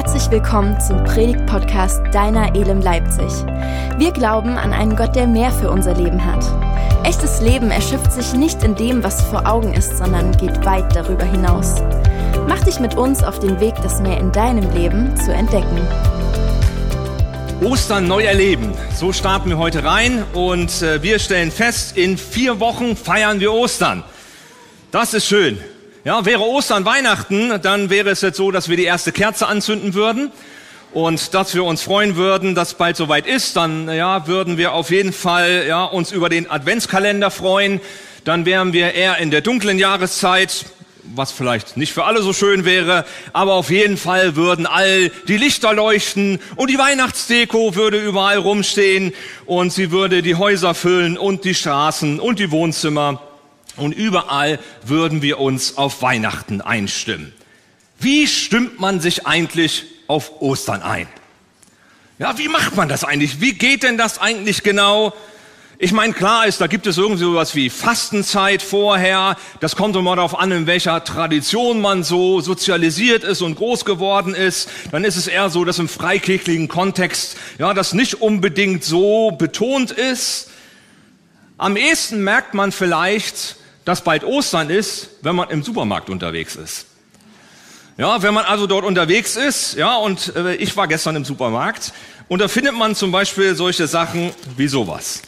Herzlich willkommen zum Predigt-Podcast Deiner Elem Leipzig. Wir glauben an einen Gott, der mehr für unser Leben hat. Echtes Leben erschöpft sich nicht in dem, was vor Augen ist, sondern geht weit darüber hinaus. Mach dich mit uns auf den Weg, das mehr in deinem Leben zu entdecken. Ostern neu erleben. So starten wir heute rein und äh, wir stellen fest, in vier Wochen feiern wir Ostern. Das ist schön. Ja, wäre Ostern Weihnachten, dann wäre es jetzt so, dass wir die erste Kerze anzünden würden und dass wir uns freuen würden, dass bald soweit ist. Dann ja, würden wir auf jeden Fall ja, uns über den Adventskalender freuen. Dann wären wir eher in der dunklen Jahreszeit was vielleicht nicht für alle so schön wäre, aber auf jeden Fall würden all die Lichter leuchten und die Weihnachtsdeko würde überall rumstehen und sie würde die Häuser füllen und die Straßen und die Wohnzimmer und überall würden wir uns auf Weihnachten einstimmen. Wie stimmt man sich eigentlich auf Ostern ein? Ja, wie macht man das eigentlich? Wie geht denn das eigentlich genau? Ich meine, klar ist, da gibt es irgendwie sowas wie Fastenzeit vorher. Das kommt immer darauf an, in welcher Tradition man so sozialisiert ist und groß geworden ist. Dann ist es eher so, dass im freikirchlichen Kontext, ja, das nicht unbedingt so betont ist. Am ehesten merkt man vielleicht, dass bald Ostern ist, wenn man im Supermarkt unterwegs ist. Ja, wenn man also dort unterwegs ist, ja, und äh, ich war gestern im Supermarkt, und da findet man zum Beispiel solche Sachen wie sowas.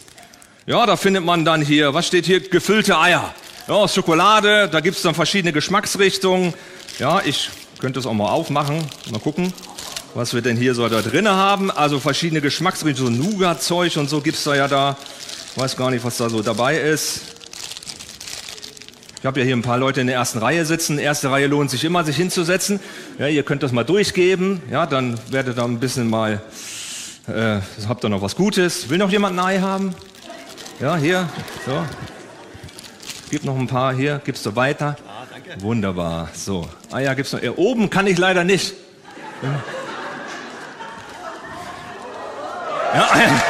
Ja, da findet man dann hier, was steht hier? Gefüllte Eier. Ja, Schokolade, da gibt's dann verschiedene Geschmacksrichtungen. Ja, ich könnte es auch mal aufmachen. Mal gucken, was wir denn hier so da drinnen haben. Also verschiedene Geschmacksrichtungen, so Nougat-Zeug und so gibt's da ja da. Weiß gar nicht, was da so dabei ist. Ich habe ja hier ein paar Leute in der ersten Reihe sitzen. Erste Reihe lohnt sich immer, sich hinzusetzen. Ja, ihr könnt das mal durchgeben. Ja, dann werdet ihr ein bisschen mal, äh, habt ihr noch was Gutes. Will noch jemand ein Ei haben? Ja, hier. So. Gibt noch ein paar hier. Gibst du weiter? Ah, danke. Wunderbar. So. Ah ja, gibt's noch. Ja, oben kann ich leider nicht. Ja. ja.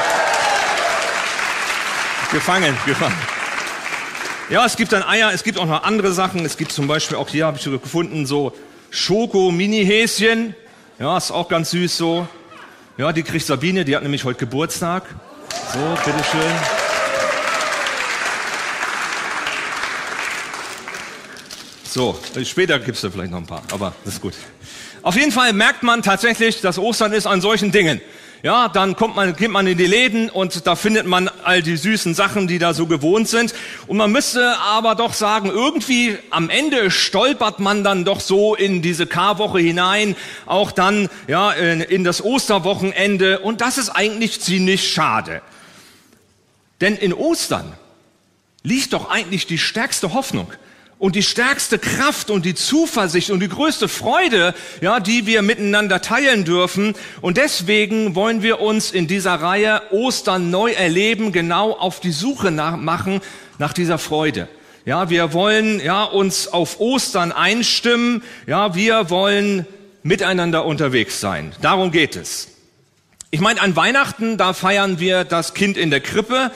Gefangen, gefangen. Ja, es gibt dann Eier, es gibt auch noch andere Sachen. Es gibt zum Beispiel auch hier habe ich gefunden so Schoko-Mini-Häschen. Ja, ist auch ganz süß so. Ja, die kriegt Sabine, die hat nämlich heute Geburtstag. So, bitteschön. So, später gibt's da vielleicht noch ein paar, aber das ist gut. Auf jeden Fall merkt man tatsächlich, dass Ostern ist an solchen Dingen. Ja, dann kommt man, geht man in die Läden und da findet man all die süßen Sachen, die da so gewohnt sind. Und man müsste aber doch sagen, irgendwie am Ende stolpert man dann doch so in diese Karwoche hinein, auch dann, ja, in, in das Osterwochenende. Und das ist eigentlich ziemlich schade. Denn in Ostern liegt doch eigentlich die stärkste Hoffnung und die stärkste Kraft und die Zuversicht und die größte Freude, ja, die wir miteinander teilen dürfen. Und deswegen wollen wir uns in dieser Reihe Ostern neu erleben, genau auf die Suche nach, machen nach dieser Freude. Ja, wir wollen, ja, uns auf Ostern einstimmen. Ja, wir wollen miteinander unterwegs sein. Darum geht es. Ich meine, an Weihnachten, da feiern wir das Kind in der Krippe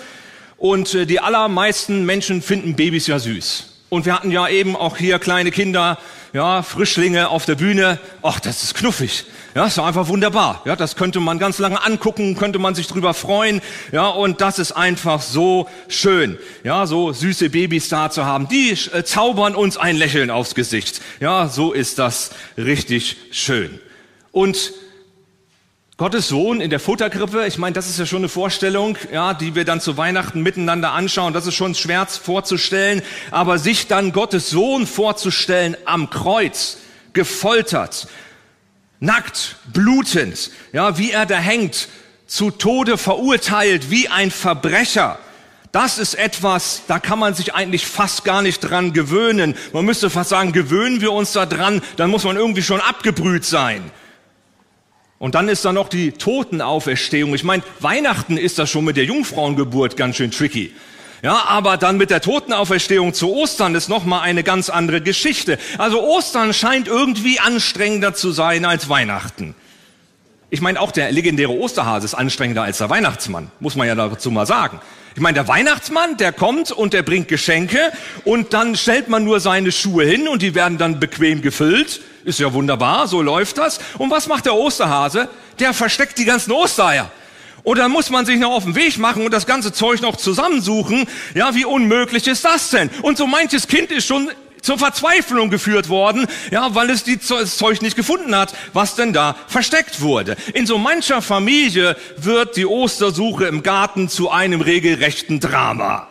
und äh, die allermeisten Menschen finden Babys ja süß. Und wir hatten ja eben auch hier kleine Kinder, ja, Frischlinge auf der Bühne. Ach, das ist knuffig. Ja, ist einfach wunderbar. Ja, das könnte man ganz lange angucken, könnte man sich drüber freuen. Ja, und das ist einfach so schön. Ja, so süße Babys da zu haben. Die äh, zaubern uns ein Lächeln aufs Gesicht. Ja, so ist das richtig schön. Und Gottes Sohn in der Futterkrippe, ich meine, das ist ja schon eine Vorstellung, ja, die wir dann zu Weihnachten miteinander anschauen. Das ist schon schwer vorzustellen, aber sich dann Gottes Sohn vorzustellen am Kreuz, gefoltert, nackt, blutend, ja, wie er da hängt, zu Tode verurteilt, wie ein Verbrecher. Das ist etwas, da kann man sich eigentlich fast gar nicht dran gewöhnen. Man müsste fast sagen, gewöhnen wir uns da dran, dann muss man irgendwie schon abgebrüht sein. Und dann ist da noch die Totenauferstehung. Ich meine, Weihnachten ist das schon mit der Jungfrauengeburt ganz schön tricky. Ja, aber dann mit der Totenauferstehung zu Ostern ist noch mal eine ganz andere Geschichte. Also Ostern scheint irgendwie anstrengender zu sein als Weihnachten. Ich meine, auch der legendäre Osterhase ist anstrengender als der Weihnachtsmann, muss man ja dazu mal sagen. Ich meine, der Weihnachtsmann, der kommt und der bringt Geschenke und dann stellt man nur seine Schuhe hin und die werden dann bequem gefüllt Ist ja wunderbar, so läuft das. Und was macht der Osterhase? Der versteckt die ganzen Ostereier. Und dann muss man sich noch auf den Weg machen und das ganze Zeug noch zusammensuchen. Ja, wie unmöglich ist das denn? Und so manches Kind ist schon zur Verzweiflung geführt worden, ja, weil es die, Zeug nicht gefunden hat, was denn da versteckt wurde. In so mancher Familie wird die Ostersuche im Garten zu einem regelrechten Drama.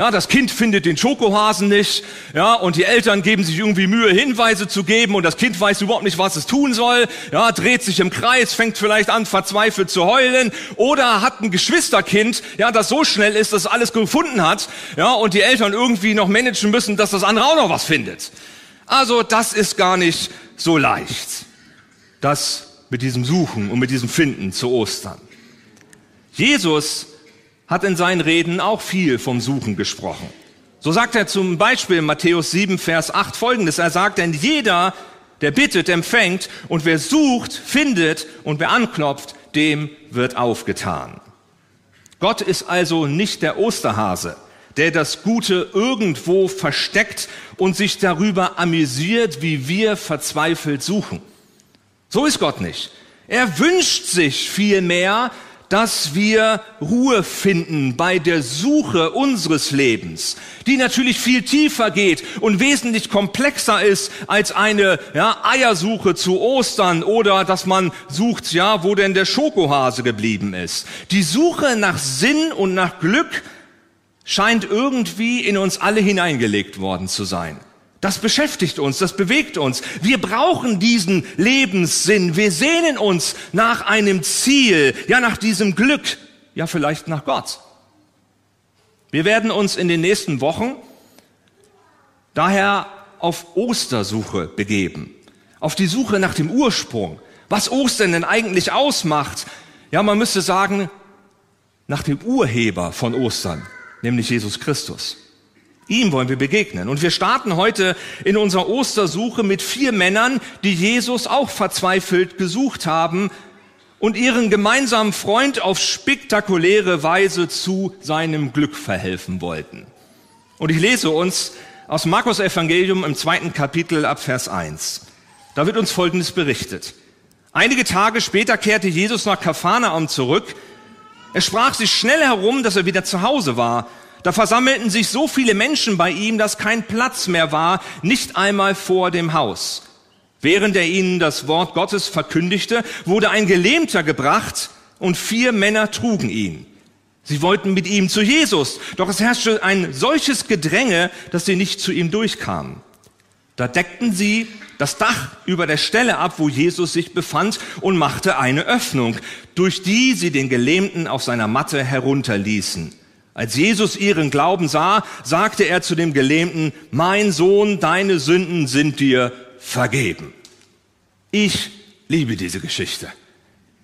Ja, das Kind findet den Schokohasen nicht, ja, und die Eltern geben sich irgendwie Mühe, Hinweise zu geben, und das Kind weiß überhaupt nicht, was es tun soll, ja, dreht sich im Kreis, fängt vielleicht an, verzweifelt zu heulen, oder hat ein Geschwisterkind, ja, das so schnell ist, dass alles gefunden hat, ja, und die Eltern irgendwie noch managen müssen, dass das andere auch noch was findet. Also, das ist gar nicht so leicht. Das mit diesem Suchen und mit diesem Finden zu Ostern. Jesus hat in seinen Reden auch viel vom Suchen gesprochen. So sagt er zum Beispiel in Matthäus 7, Vers 8 folgendes. Er sagt, denn jeder, der bittet, empfängt und wer sucht, findet und wer anklopft, dem wird aufgetan. Gott ist also nicht der Osterhase, der das Gute irgendwo versteckt und sich darüber amüsiert, wie wir verzweifelt suchen. So ist Gott nicht. Er wünscht sich vielmehr, dass wir Ruhe finden bei der Suche unseres Lebens, die natürlich viel tiefer geht und wesentlich komplexer ist als eine ja, Eiersuche zu Ostern oder dass man sucht, ja, wo denn der Schokohase geblieben ist. Die Suche nach Sinn und nach Glück scheint irgendwie in uns alle hineingelegt worden zu sein. Das beschäftigt uns, das bewegt uns. Wir brauchen diesen Lebenssinn. Wir sehnen uns nach einem Ziel, ja nach diesem Glück, ja vielleicht nach Gott. Wir werden uns in den nächsten Wochen daher auf Ostersuche begeben, auf die Suche nach dem Ursprung, was Ostern denn eigentlich ausmacht. Ja, man müsste sagen, nach dem Urheber von Ostern, nämlich Jesus Christus. Ihm wollen wir begegnen. Und wir starten heute in unserer Ostersuche mit vier Männern, die Jesus auch verzweifelt gesucht haben und ihren gemeinsamen Freund auf spektakuläre Weise zu seinem Glück verhelfen wollten. Und ich lese uns aus Markus Evangelium im zweiten Kapitel ab Vers 1. Da wird uns Folgendes berichtet. Einige Tage später kehrte Jesus nach Kapharnaum zurück. Er sprach sich schnell herum, dass er wieder zu Hause war. Da versammelten sich so viele Menschen bei ihm, dass kein Platz mehr war, nicht einmal vor dem Haus. Während er ihnen das Wort Gottes verkündigte, wurde ein Gelähmter gebracht und vier Männer trugen ihn. Sie wollten mit ihm zu Jesus, doch es herrschte ein solches Gedränge, dass sie nicht zu ihm durchkamen. Da deckten sie das Dach über der Stelle ab, wo Jesus sich befand, und machte eine Öffnung, durch die sie den Gelähmten auf seiner Matte herunterließen. Als Jesus ihren Glauben sah, sagte er zu dem Gelähmten, mein Sohn, deine Sünden sind dir vergeben. Ich liebe diese Geschichte.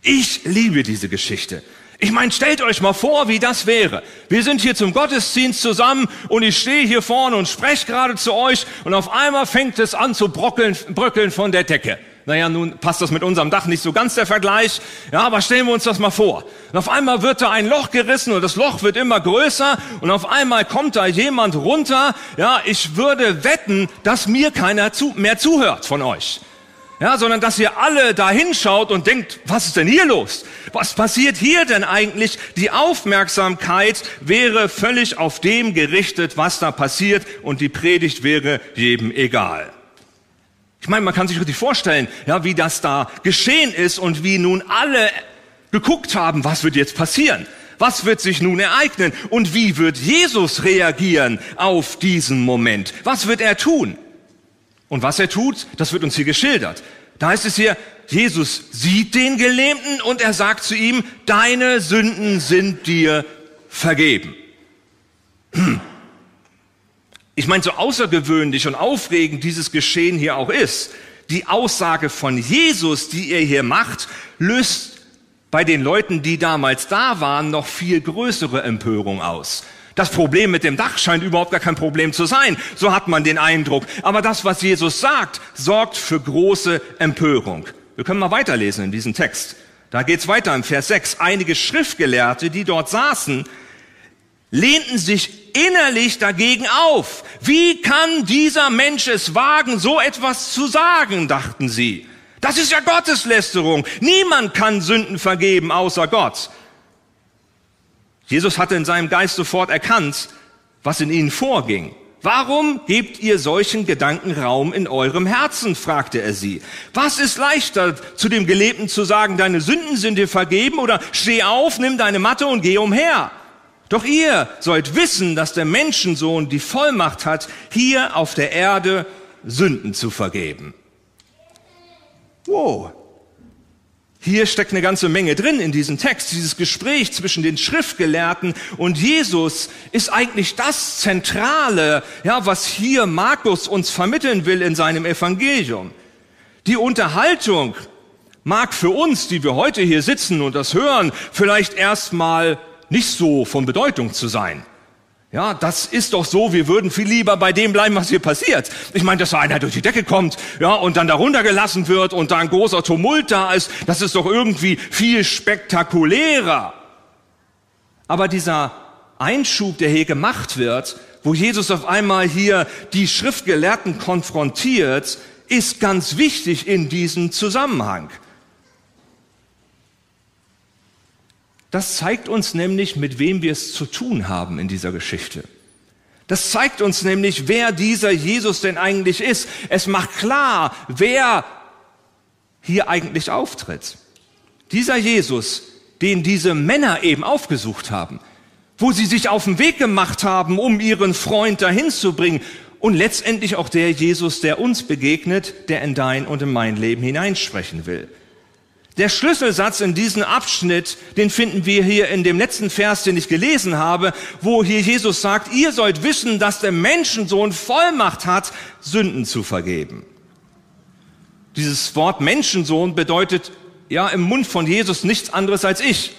Ich liebe diese Geschichte. Ich meine, stellt euch mal vor, wie das wäre. Wir sind hier zum Gottesdienst zusammen und ich stehe hier vorne und spreche gerade zu euch und auf einmal fängt es an zu brockeln, bröckeln von der Decke. Naja, nun passt das mit unserem Dach nicht so ganz der Vergleich. Ja, aber stellen wir uns das mal vor. Und auf einmal wird da ein Loch gerissen und das Loch wird immer größer und auf einmal kommt da jemand runter. Ja, ich würde wetten, dass mir keiner zu, mehr zuhört von euch. Ja, sondern dass ihr alle da hinschaut und denkt, was ist denn hier los? Was passiert hier denn eigentlich? Die Aufmerksamkeit wäre völlig auf dem gerichtet, was da passiert und die Predigt wäre jedem egal. Ich meine, man kann sich richtig vorstellen, ja, wie das da geschehen ist und wie nun alle geguckt haben, was wird jetzt passieren? Was wird sich nun ereignen? Und wie wird Jesus reagieren auf diesen Moment? Was wird er tun? Und was er tut, das wird uns hier geschildert. Da heißt es hier, Jesus sieht den Gelähmten und er sagt zu ihm, deine Sünden sind dir vergeben. Hm. Ich meine, so außergewöhnlich und aufregend dieses Geschehen hier auch ist, die Aussage von Jesus, die er hier macht, löst bei den Leuten, die damals da waren, noch viel größere Empörung aus. Das Problem mit dem Dach scheint überhaupt gar kein Problem zu sein. So hat man den Eindruck. Aber das, was Jesus sagt, sorgt für große Empörung. Wir können mal weiterlesen in diesem Text. Da geht's weiter im Vers 6. Einige Schriftgelehrte, die dort saßen, lehnten sich innerlich dagegen auf. Wie kann dieser Mensch es wagen, so etwas zu sagen, dachten sie. Das ist ja Gotteslästerung. Niemand kann Sünden vergeben außer Gott. Jesus hatte in seinem Geist sofort erkannt, was in ihnen vorging. Warum gebt ihr solchen Gedanken Raum in eurem Herzen? fragte er sie. Was ist leichter, zu dem Gelebten zu sagen, deine Sünden sind dir vergeben oder steh auf, nimm deine Matte und geh umher? Doch ihr sollt wissen, dass der Menschensohn die Vollmacht hat, hier auf der Erde Sünden zu vergeben. Wow, hier steckt eine ganze Menge drin in diesem Text. Dieses Gespräch zwischen den Schriftgelehrten und Jesus ist eigentlich das Zentrale, ja, was hier Markus uns vermitteln will in seinem Evangelium. Die Unterhaltung mag für uns, die wir heute hier sitzen und das hören, vielleicht erstmal nicht so von Bedeutung zu sein. Ja, das ist doch so, wir würden viel lieber bei dem bleiben, was hier passiert. Ich meine, dass da einer durch die Decke kommt, ja, und dann darunter gelassen wird und da ein großer Tumult da ist, das ist doch irgendwie viel spektakulärer. Aber dieser Einschub, der hier gemacht wird, wo Jesus auf einmal hier die Schriftgelehrten konfrontiert, ist ganz wichtig in diesem Zusammenhang. Das zeigt uns nämlich, mit wem wir es zu tun haben in dieser Geschichte. Das zeigt uns nämlich, wer dieser Jesus denn eigentlich ist. Es macht klar, wer hier eigentlich auftritt. Dieser Jesus, den diese Männer eben aufgesucht haben, wo sie sich auf den Weg gemacht haben, um ihren Freund dahin zu bringen und letztendlich auch der Jesus, der uns begegnet, der in dein und in mein Leben hineinsprechen will. Der Schlüsselsatz in diesem Abschnitt, den finden wir hier in dem letzten Vers, den ich gelesen habe, wo hier Jesus sagt, ihr sollt wissen, dass der Menschensohn Vollmacht hat, Sünden zu vergeben. Dieses Wort Menschensohn bedeutet ja im Mund von Jesus nichts anderes als ich.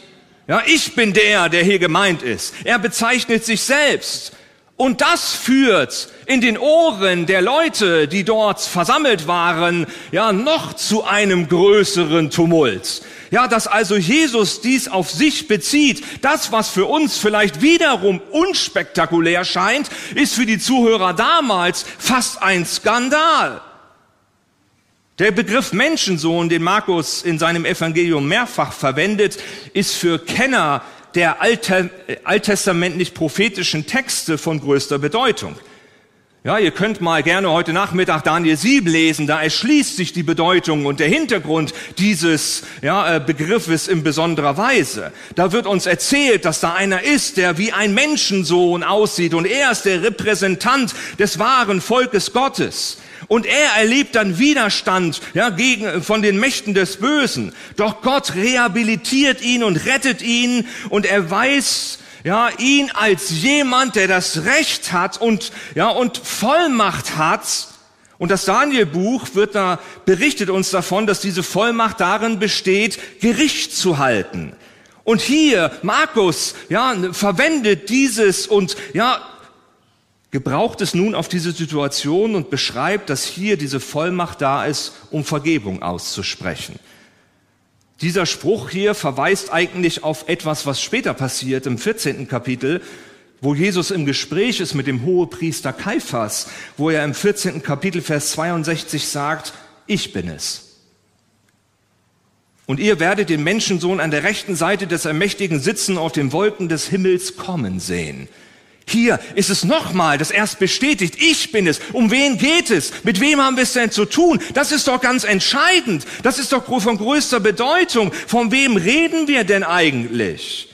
Ja, ich bin der, der hier gemeint ist. Er bezeichnet sich selbst. Und das führt in den Ohren der Leute, die dort versammelt waren, ja, noch zu einem größeren Tumult. Ja, dass also Jesus dies auf sich bezieht, das, was für uns vielleicht wiederum unspektakulär scheint, ist für die Zuhörer damals fast ein Skandal. Der Begriff Menschensohn, den Markus in seinem Evangelium mehrfach verwendet, ist für Kenner der alttestamentlich prophetischen Texte von größter Bedeutung. Ja, ihr könnt mal gerne heute Nachmittag Daniel 7 lesen, da erschließt sich die Bedeutung und der Hintergrund dieses ja, äh, Begriffes in besonderer Weise. Da wird uns erzählt, dass da einer ist, der wie ein Menschensohn aussieht und er ist der Repräsentant des wahren Volkes Gottes. Und er erlebt dann Widerstand ja, gegen, von den Mächten des Bösen. Doch Gott rehabilitiert ihn und rettet ihn und er weiß, ja, ihn als jemand, der das Recht hat und, ja, und Vollmacht hat. Und das Danielbuch wird da, berichtet uns davon, dass diese Vollmacht darin besteht, Gericht zu halten. Und hier, Markus, ja, verwendet dieses und, ja, gebraucht es nun auf diese Situation und beschreibt, dass hier diese Vollmacht da ist, um Vergebung auszusprechen. Dieser Spruch hier verweist eigentlich auf etwas, was später passiert im 14. Kapitel, wo Jesus im Gespräch ist mit dem Hohepriester Kaiphas, wo er im 14. Kapitel Vers 62 sagt, ich bin es. Und ihr werdet den Menschensohn an der rechten Seite des Ermächtigen sitzen auf den Wolken des Himmels kommen sehen. Hier ist es nochmal, das erst bestätigt, ich bin es. Um wen geht es? Mit wem haben wir es denn zu tun? Das ist doch ganz entscheidend. Das ist doch von größter Bedeutung. Von wem reden wir denn eigentlich?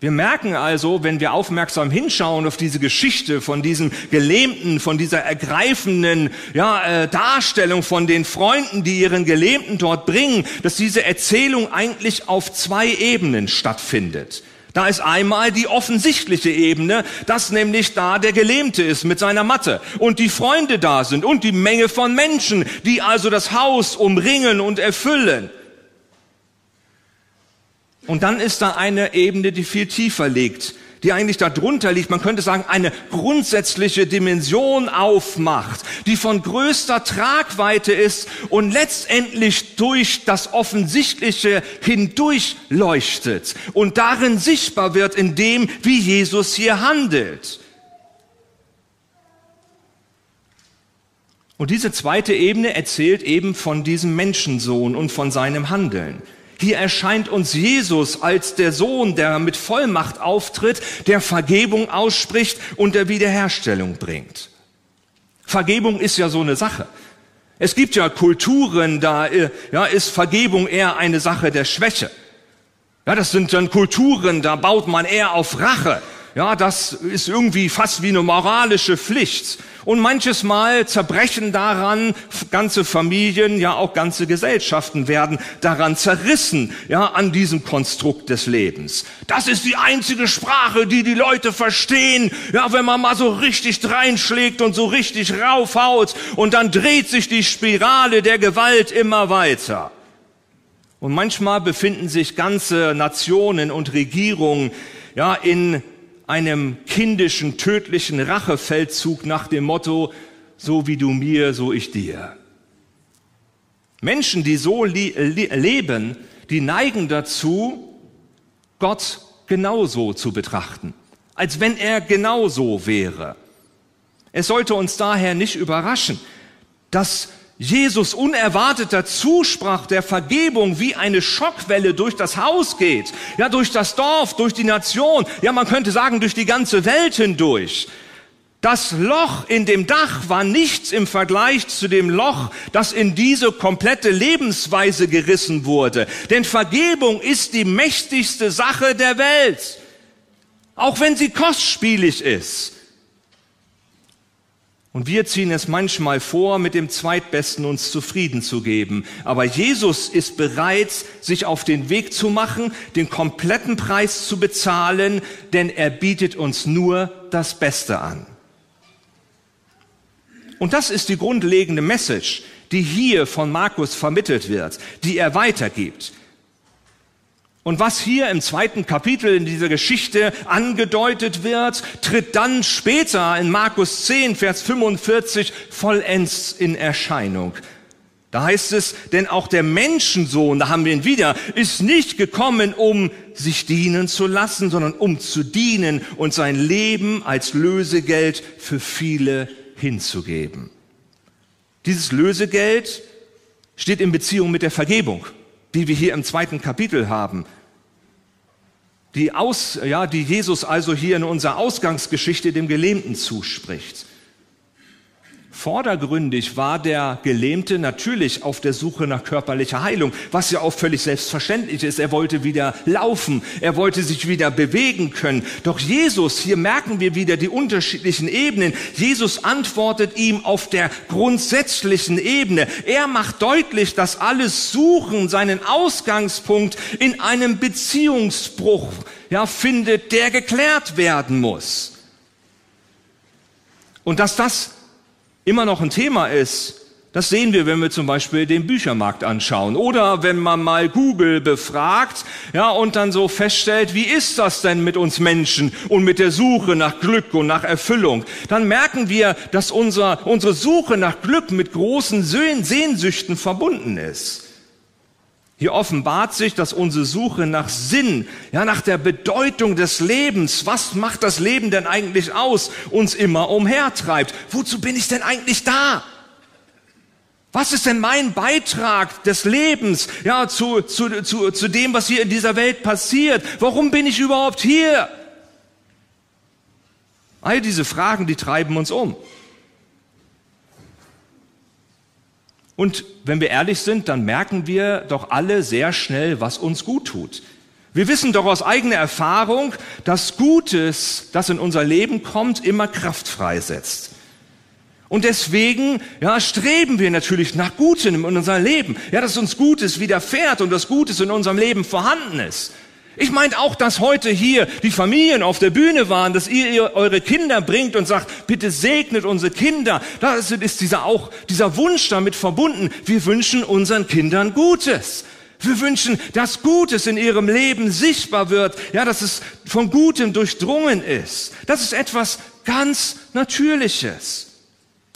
Wir merken also, wenn wir aufmerksam hinschauen auf diese Geschichte von diesem Gelähmten, von dieser ergreifenden ja, äh, Darstellung von den Freunden, die ihren Gelähmten dort bringen, dass diese Erzählung eigentlich auf zwei Ebenen stattfindet. Da ist einmal die offensichtliche Ebene, dass nämlich da der Gelähmte ist mit seiner Matte und die Freunde da sind und die Menge von Menschen, die also das Haus umringen und erfüllen. Und dann ist da eine Ebene, die viel tiefer liegt, die eigentlich darunter liegt, man könnte sagen, eine grundsätzliche Dimension aufmacht, die von größter Tragweite ist und letztendlich durch das Offensichtliche hindurch leuchtet und darin sichtbar wird in dem, wie Jesus hier handelt. Und diese zweite Ebene erzählt eben von diesem Menschensohn und von seinem Handeln. Hier erscheint uns Jesus als der Sohn, der mit Vollmacht auftritt, der Vergebung ausspricht und der Wiederherstellung bringt. Vergebung ist ja so eine Sache. Es gibt ja Kulturen, da äh, ja, ist Vergebung eher eine Sache der Schwäche. Ja, das sind dann Kulturen, da baut man eher auf Rache. Ja, das ist irgendwie fast wie eine moralische Pflicht. Und manches Mal zerbrechen daran ganze Familien, ja auch ganze Gesellschaften werden daran zerrissen, ja, an diesem Konstrukt des Lebens. Das ist die einzige Sprache, die die Leute verstehen. Ja, wenn man mal so richtig reinschlägt und so richtig raufhaut und dann dreht sich die Spirale der Gewalt immer weiter. Und manchmal befinden sich ganze Nationen und Regierungen ja in einem kindischen, tödlichen Rachefeldzug nach dem Motto, so wie du mir, so ich dir. Menschen, die so leben, die neigen dazu, Gott genauso zu betrachten, als wenn er genauso wäre. Es sollte uns daher nicht überraschen, dass Jesus unerwarteter Zuspruch der Vergebung wie eine Schockwelle durch das Haus geht, ja, durch das Dorf, durch die Nation, ja, man könnte sagen, durch die ganze Welt hindurch. Das Loch in dem Dach war nichts im Vergleich zu dem Loch, das in diese komplette Lebensweise gerissen wurde. Denn Vergebung ist die mächtigste Sache der Welt, auch wenn sie kostspielig ist. Und wir ziehen es manchmal vor, mit dem Zweitbesten uns zufrieden zu geben. Aber Jesus ist bereit, sich auf den Weg zu machen, den kompletten Preis zu bezahlen, denn er bietet uns nur das Beste an. Und das ist die grundlegende Message, die hier von Markus vermittelt wird, die er weitergibt. Und was hier im zweiten Kapitel in dieser Geschichte angedeutet wird, tritt dann später in Markus 10, Vers 45 vollends in Erscheinung. Da heißt es, denn auch der Menschensohn, da haben wir ihn wieder, ist nicht gekommen, um sich dienen zu lassen, sondern um zu dienen und sein Leben als Lösegeld für viele hinzugeben. Dieses Lösegeld steht in Beziehung mit der Vergebung die wir hier im zweiten Kapitel haben, die, aus, ja, die Jesus also hier in unserer Ausgangsgeschichte dem Gelähmten zuspricht. Vordergründig war der Gelähmte natürlich auf der Suche nach körperlicher Heilung, was ja auch völlig selbstverständlich ist. Er wollte wieder laufen, er wollte sich wieder bewegen können. Doch Jesus, hier merken wir wieder die unterschiedlichen Ebenen. Jesus antwortet ihm auf der grundsätzlichen Ebene. Er macht deutlich, dass alles Suchen seinen Ausgangspunkt in einem Beziehungsbruch ja, findet, der geklärt werden muss. Und dass das immer noch ein Thema ist, das sehen wir, wenn wir zum Beispiel den Büchermarkt anschauen oder wenn man mal Google befragt, ja, und dann so feststellt, wie ist das denn mit uns Menschen und mit der Suche nach Glück und nach Erfüllung, dann merken wir, dass unser, unsere Suche nach Glück mit großen Sehnsüchten verbunden ist. Hier offenbart sich, dass unsere Suche nach Sinn, ja, nach der Bedeutung des Lebens, was macht das Leben denn eigentlich aus, uns immer umhertreibt. Wozu bin ich denn eigentlich da? Was ist denn mein Beitrag des Lebens, ja, zu, zu, zu, zu dem, was hier in dieser Welt passiert? Warum bin ich überhaupt hier? All diese Fragen, die treiben uns um. Und wenn wir ehrlich sind, dann merken wir doch alle sehr schnell, was uns gut tut. Wir wissen doch aus eigener Erfahrung, dass Gutes, das in unser Leben kommt, immer Kraft freisetzt. Und deswegen, ja, streben wir natürlich nach Gutem in unserem Leben. Ja, dass uns Gutes widerfährt und dass Gutes in unserem Leben vorhanden ist. Ich meine auch, dass heute hier die Familien auf der Bühne waren, dass ihr, eure Kinder bringt und sagt, bitte segnet unsere Kinder. Da ist dieser auch, dieser Wunsch damit verbunden. Wir wünschen unseren Kindern Gutes. Wir wünschen, dass Gutes in ihrem Leben sichtbar wird, ja, dass es von Gutem durchdrungen ist. Das ist etwas ganz Natürliches.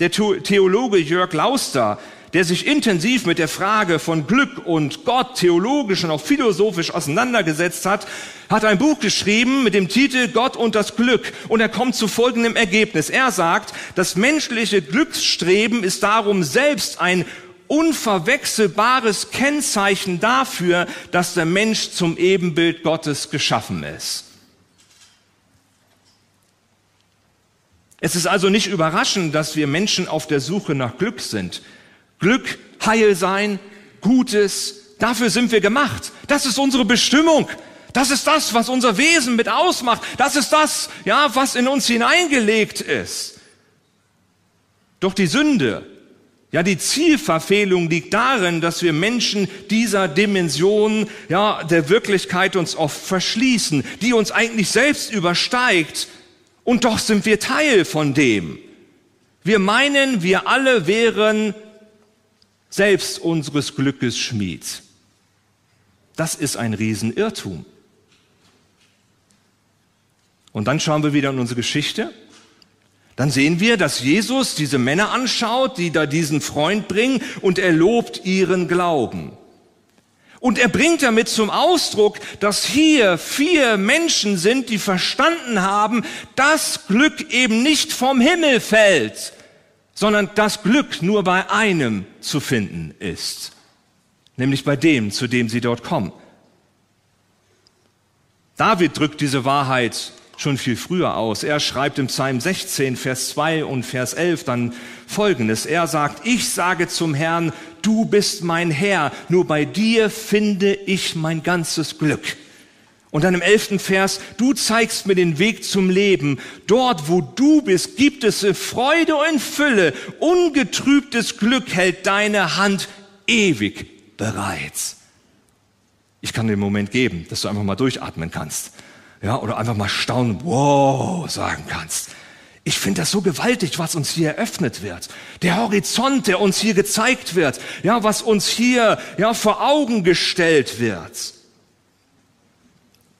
Der Theologe Jörg Lauster, der sich intensiv mit der Frage von Glück und Gott theologisch und auch philosophisch auseinandergesetzt hat, hat ein Buch geschrieben mit dem Titel Gott und das Glück. Und er kommt zu folgendem Ergebnis. Er sagt, das menschliche Glücksstreben ist darum selbst ein unverwechselbares Kennzeichen dafür, dass der Mensch zum Ebenbild Gottes geschaffen ist. Es ist also nicht überraschend, dass wir Menschen auf der Suche nach Glück sind. Glück, Heil sein, Gutes, dafür sind wir gemacht. Das ist unsere Bestimmung. Das ist das, was unser Wesen mit ausmacht. Das ist das, ja, was in uns hineingelegt ist. Doch die Sünde, ja, die Zielverfehlung liegt darin, dass wir Menschen dieser Dimension, ja, der Wirklichkeit uns oft verschließen, die uns eigentlich selbst übersteigt. Und doch sind wir Teil von dem. Wir meinen, wir alle wären selbst unseres Glückes Schmied. Das ist ein Riesenirrtum. Und dann schauen wir wieder in unsere Geschichte dann sehen wir, dass Jesus diese Männer anschaut, die da diesen Freund bringen, und er lobt ihren Glauben. Und er bringt damit zum Ausdruck, dass hier vier Menschen sind, die verstanden haben, dass Glück eben nicht vom Himmel fällt, sondern dass Glück nur bei einem zu finden ist, nämlich bei dem, zu dem sie dort kommen. David drückt diese Wahrheit schon viel früher aus. Er schreibt im Psalm 16, Vers 2 und Vers 11 dann Folgendes. Er sagt, ich sage zum Herrn, du bist mein Herr, nur bei dir finde ich mein ganzes Glück. Und dann im elften Vers, du zeigst mir den Weg zum Leben. Dort, wo du bist, gibt es Freude und Fülle. Ungetrübtes Glück hält deine Hand ewig bereit. Ich kann dir einen Moment geben, dass du einfach mal durchatmen kannst ja, oder einfach mal staunen, wow, sagen kannst. Ich finde das so gewaltig, was uns hier eröffnet wird. Der Horizont, der uns hier gezeigt wird, ja, was uns hier, ja, vor Augen gestellt wird.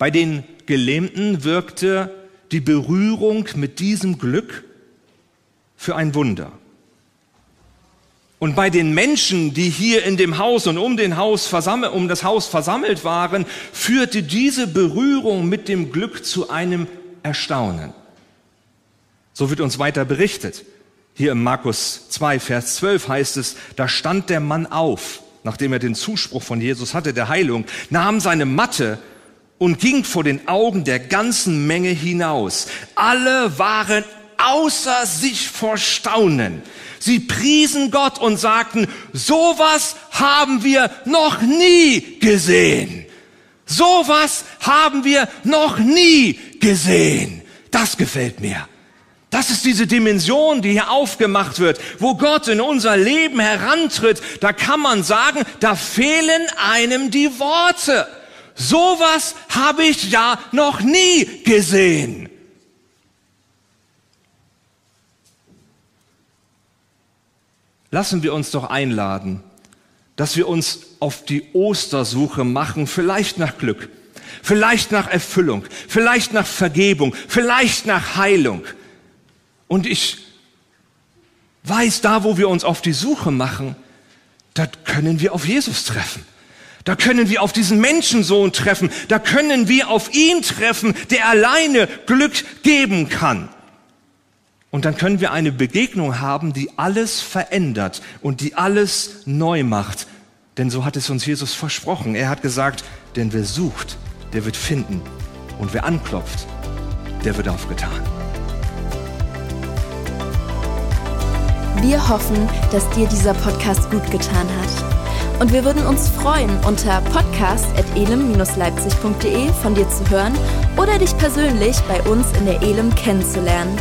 Bei den Gelähmten wirkte die Berührung mit diesem Glück für ein Wunder. Und bei den Menschen, die hier in dem Haus und um, den Haus versammelt, um das Haus versammelt waren, führte diese Berührung mit dem Glück zu einem Erstaunen. So wird uns weiter berichtet. Hier im Markus 2, Vers 12 heißt es, da stand der Mann auf, nachdem er den Zuspruch von Jesus hatte, der Heilung, nahm seine Matte und ging vor den Augen der ganzen Menge hinaus. Alle waren außer sich vor Staunen. Sie priesen Gott und sagten, sowas haben wir noch nie gesehen. Sowas haben wir noch nie gesehen. Das gefällt mir. Das ist diese Dimension, die hier aufgemacht wird, wo Gott in unser Leben herantritt. Da kann man sagen, da fehlen einem die Worte. Sowas habe ich ja noch nie gesehen. lassen wir uns doch einladen, dass wir uns auf die Ostersuche machen, vielleicht nach Glück, vielleicht nach Erfüllung, vielleicht nach Vergebung, vielleicht nach Heilung. Und ich weiß, da wo wir uns auf die Suche machen, da können wir auf Jesus treffen. Da können wir auf diesen Menschensohn treffen. Da können wir auf ihn treffen, der alleine Glück geben kann. Und dann können wir eine Begegnung haben, die alles verändert und die alles neu macht. Denn so hat es uns Jesus versprochen. Er hat gesagt, denn wer sucht, der wird finden. Und wer anklopft, der wird aufgetan. Wir hoffen, dass dir dieser Podcast gut getan hat. Und wir würden uns freuen, unter podcast.elem-leipzig.de von dir zu hören oder dich persönlich bei uns in der Elem kennenzulernen.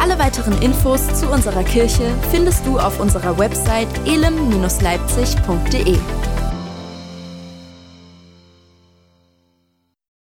Alle weiteren Infos zu unserer Kirche findest du auf unserer Website elem-leipzig.de.